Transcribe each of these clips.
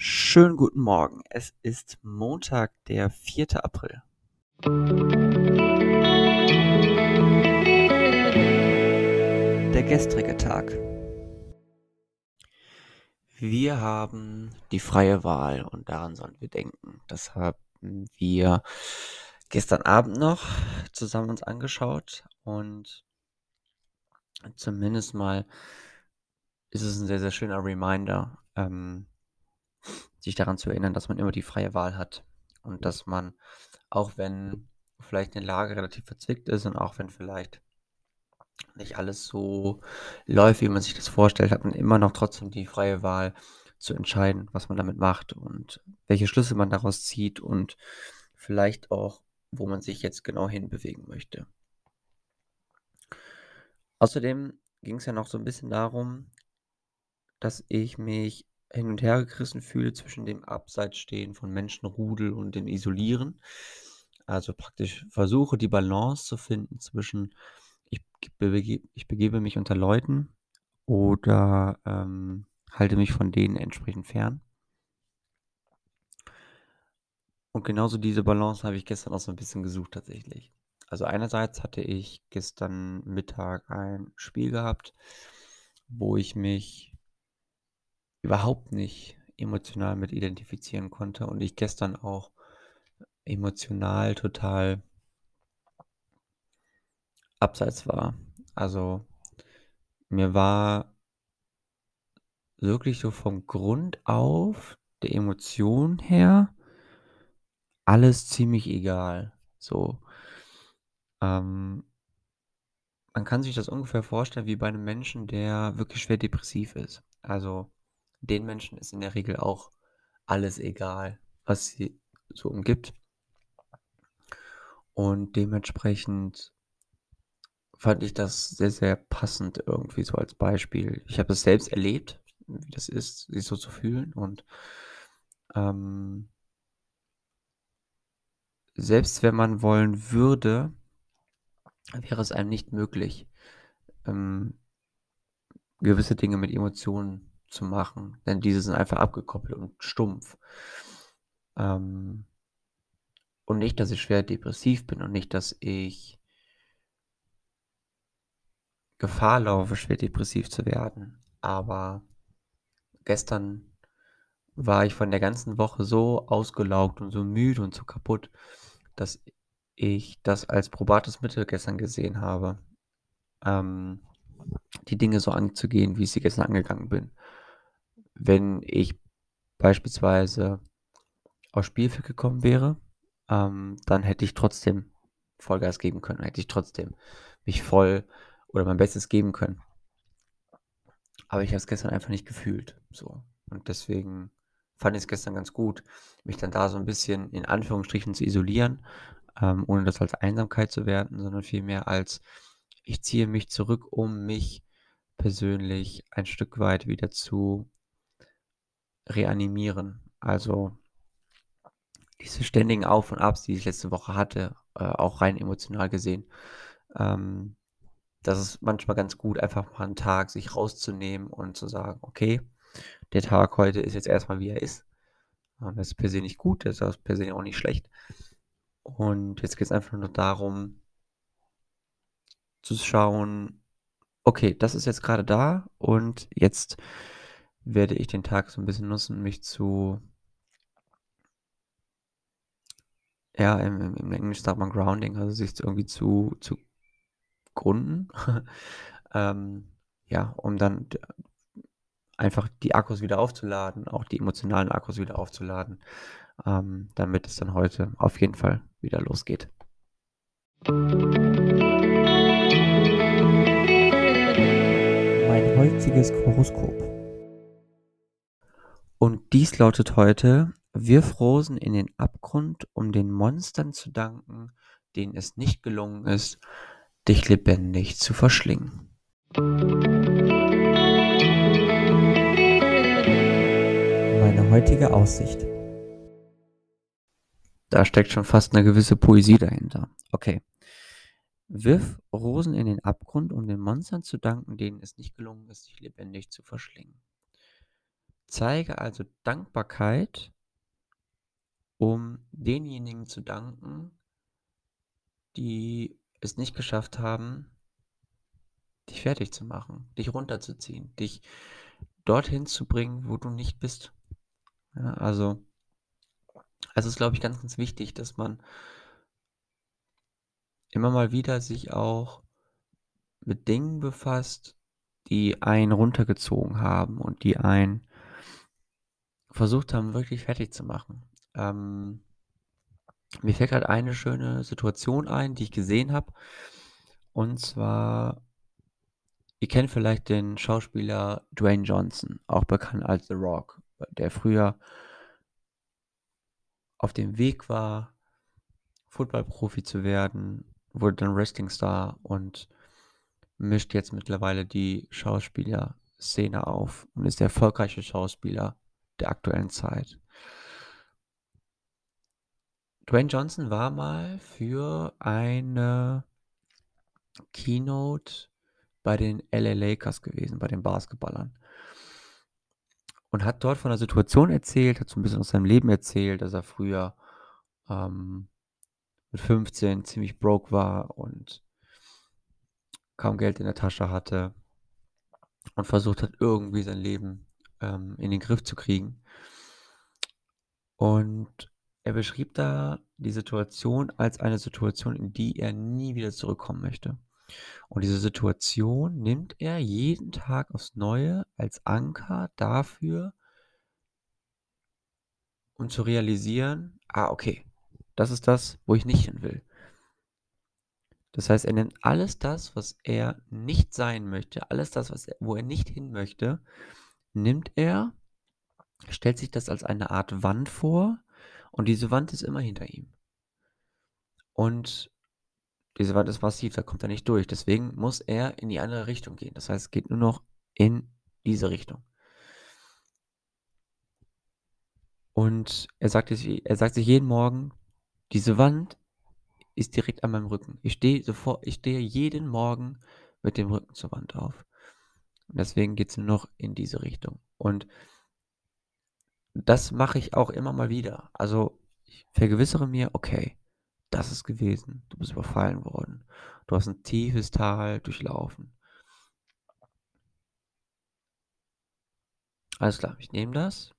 Schönen guten Morgen. Es ist Montag, der 4. April. Der gestrige Tag. Wir haben die freie Wahl und daran sollen wir denken. Das haben wir gestern Abend noch zusammen uns angeschaut und zumindest mal ist es ein sehr, sehr schöner Reminder, ähm, sich daran zu erinnern, dass man immer die freie Wahl hat und dass man, auch wenn vielleicht eine Lage relativ verzwickt ist und auch wenn vielleicht nicht alles so läuft, wie man sich das vorstellt, hat man immer noch trotzdem die freie Wahl zu entscheiden, was man damit macht und welche Schlüsse man daraus zieht und vielleicht auch, wo man sich jetzt genau hinbewegen möchte. Außerdem ging es ja noch so ein bisschen darum, dass ich mich hin und her gerissen fühle zwischen dem Abseitsstehen von Menschenrudel und dem Isolieren. Also praktisch versuche die Balance zu finden zwischen ich, ich begebe mich unter Leuten oder ähm, halte mich von denen entsprechend fern. Und genauso diese Balance habe ich gestern auch so ein bisschen gesucht tatsächlich. Also einerseits hatte ich gestern Mittag ein Spiel gehabt, wo ich mich überhaupt nicht emotional mit identifizieren konnte und ich gestern auch emotional total abseits war. Also mir war wirklich so vom Grund auf, der Emotion her, alles ziemlich egal. So. Ähm, man kann sich das ungefähr vorstellen wie bei einem Menschen, der wirklich schwer depressiv ist. Also den Menschen ist in der Regel auch alles egal, was sie so umgibt. Und dementsprechend fand ich das sehr, sehr passend irgendwie so als Beispiel. Ich habe es selbst erlebt, wie das ist, sich so zu fühlen. Und ähm, selbst wenn man wollen würde, wäre es einem nicht möglich, ähm, gewisse Dinge mit Emotionen zu machen, denn diese sind einfach abgekoppelt und stumpf. Ähm, und nicht, dass ich schwer depressiv bin und nicht, dass ich Gefahr laufe, schwer depressiv zu werden. Aber gestern war ich von der ganzen Woche so ausgelaugt und so müde und so kaputt, dass ich das als probates Mittel gestern gesehen habe, ähm, die Dinge so anzugehen, wie ich sie gestern angegangen bin wenn ich beispielsweise aus Spielfeld gekommen wäre, ähm, dann hätte ich trotzdem Vollgas geben können, hätte ich trotzdem mich voll oder mein Bestes geben können. Aber ich habe es gestern einfach nicht gefühlt. So. Und deswegen fand ich es gestern ganz gut, mich dann da so ein bisschen in Anführungsstrichen zu isolieren, ähm, ohne das als Einsamkeit zu werten, sondern vielmehr als ich ziehe mich zurück, um mich persönlich ein Stück weit wieder zu reanimieren. Also diese ständigen Auf und Abs, die ich letzte Woche hatte, äh, auch rein emotional gesehen, ähm, das ist manchmal ganz gut, einfach mal einen Tag sich rauszunehmen und zu sagen, okay, der Tag heute ist jetzt erstmal wie er ist. Ähm, das ist per se nicht gut, das ist per se auch nicht schlecht. Und jetzt geht es einfach nur darum, zu schauen, okay, das ist jetzt gerade da und jetzt werde ich den Tag so ein bisschen nutzen, mich zu ja, im, im, Englisch sagt man Grounding, also sich irgendwie zu, zu gründen. ähm, ja, um dann einfach die Akkus wieder aufzuladen, auch die emotionalen Akkus wieder aufzuladen, ähm, damit es dann heute auf jeden Fall wieder losgeht. Mein heutiges Horoskop. Und dies lautet heute, wirf Rosen in den Abgrund, um den Monstern zu danken, denen es nicht gelungen ist, dich lebendig zu verschlingen. Meine heutige Aussicht. Da steckt schon fast eine gewisse Poesie dahinter. Okay. Wirf Rosen in den Abgrund, um den Monstern zu danken, denen es nicht gelungen ist, dich lebendig zu verschlingen. Zeige also Dankbarkeit um denjenigen zu danken die es nicht geschafft haben dich fertig zu machen, dich runterzuziehen, dich dorthin zu bringen, wo du nicht bist. Ja, also es ist, glaube ich, ganz, ganz wichtig, dass man immer mal wieder sich auch mit Dingen befasst, die einen runtergezogen haben und die einen versucht haben, wirklich fertig zu machen. Ähm mir fällt grad eine schöne Situation ein, die ich gesehen habe. Und zwar ihr kennt vielleicht den Schauspieler Dwayne Johnson, auch bekannt als The Rock, der früher auf dem Weg war, Footballprofi zu werden, wurde dann Wrestling-Star und mischt jetzt mittlerweile die Schauspielerszene auf und ist der erfolgreiche Schauspieler der aktuellen Zeit. Dwayne Johnson war mal für eine Keynote bei den LA Lakers gewesen, bei den Basketballern. Und hat dort von der Situation erzählt, hat so 'n bisschen aus seinem Leben erzählt, dass er früher, ähm, mit 15 ziemlich broke war und kaum Geld in der Tasche hatte und versucht hat, irgendwie sein Leben, ähm, in den Griff zu kriegen. Und er beschrieb da die Situation als eine Situation, in die er nie wieder zurückkommen möchte. Und diese Situation nimmt er jeden Tag aufs Neue als Anker dafür um zu realisieren: „Ah, okay, das ist das, wo ich nicht hin will.“ Das heißt, er nimmt alles das, was er nicht sein möchte, alles das, was er wo er nicht hin möchte, nimmt er, stellt sich das als eine Art Wand vor und diese Wand ist immer hinter ihm. Und diese Wand ist massiv, da kommt er nicht durch. Deswegen muss er in die andere Richtung gehen. Das heißt, es geht nur noch in diese Richtung. Und er sagt er sagt sich jeden Morgen: „Diese Wand ist direkt an meinem Rücken. Ich stehe sofort ich stehe jeden Morgen mit dem Rücken zur Wand auf. Und deswegen geht's nur noch in diese Richtung.“ Und das mache ich auch immer mal wieder. Also, ich vergewissere mir: „Okay, das ist gewesen. Du bist überfallen worden. Du hast 'n tiefes Tal durchlaufen.“ Alles klar, ich nehme das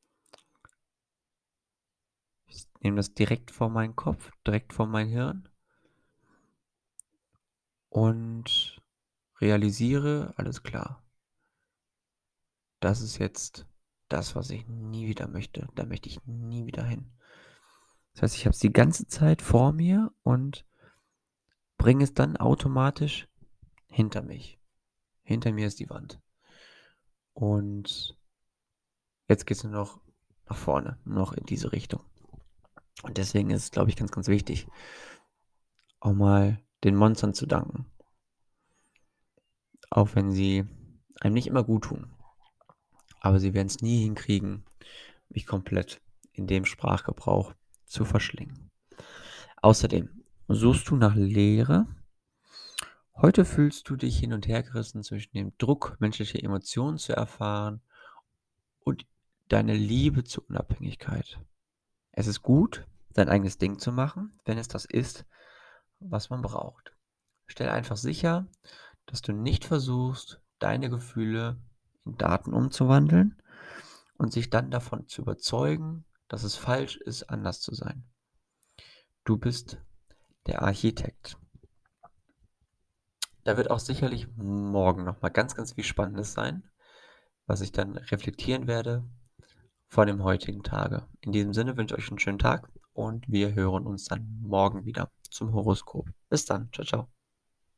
ich nehme das direkt vor meinen Kopf, direkt vor mein Hirn und realisiere: „Alles klar.“ „Das ist jetzt das, was ich nie wieder möchte. Da möchte ich nie wieder hin.“ Das heißt, ich habe es die ganze Zeit vor mir und bringe es dann automatisch hinter mich. Hinter mir ist die Wand. Und jetzt geht's nur noch nach vorne, noch in diese Richtung. Und deswegen ist es, glaube ich, ganz, ganz wichtig auch mal den Monstern zu danken. Auch wenn sie einem nicht immer guttun. Aber sie werden's nie hinkriegen, mich komplett in dem Sprachgebrauch zu verschlingen. Außerdem suchst du nach Leere? Heute fühlst du dich hin und hergerissen zwischen dem Druck, menschliche Emotionen zu erfahren und deine Liebe zur Unabhängigkeit. Es ist gut, sein eigenes Ding zu machen, wenn es das ist, was man braucht. Stell einfach sicher, dass du nicht versuchst, deine Gefühle in Daten umzuwandeln und sich dann davon zu überzeugen, dass es falsch ist, anders zu sein. Du bist der Architekt. Da wird auch sicherlich morgen noch mal ganz, ganz viel Spannendes sein, was ich dann reflektieren werde von dem heutigen Tage. In diesem Sinne wünsche ich euch 'n schönen Tag und wir hören uns dann morgen wieder zum Horoskop. Bis dann. Tschau, tschau.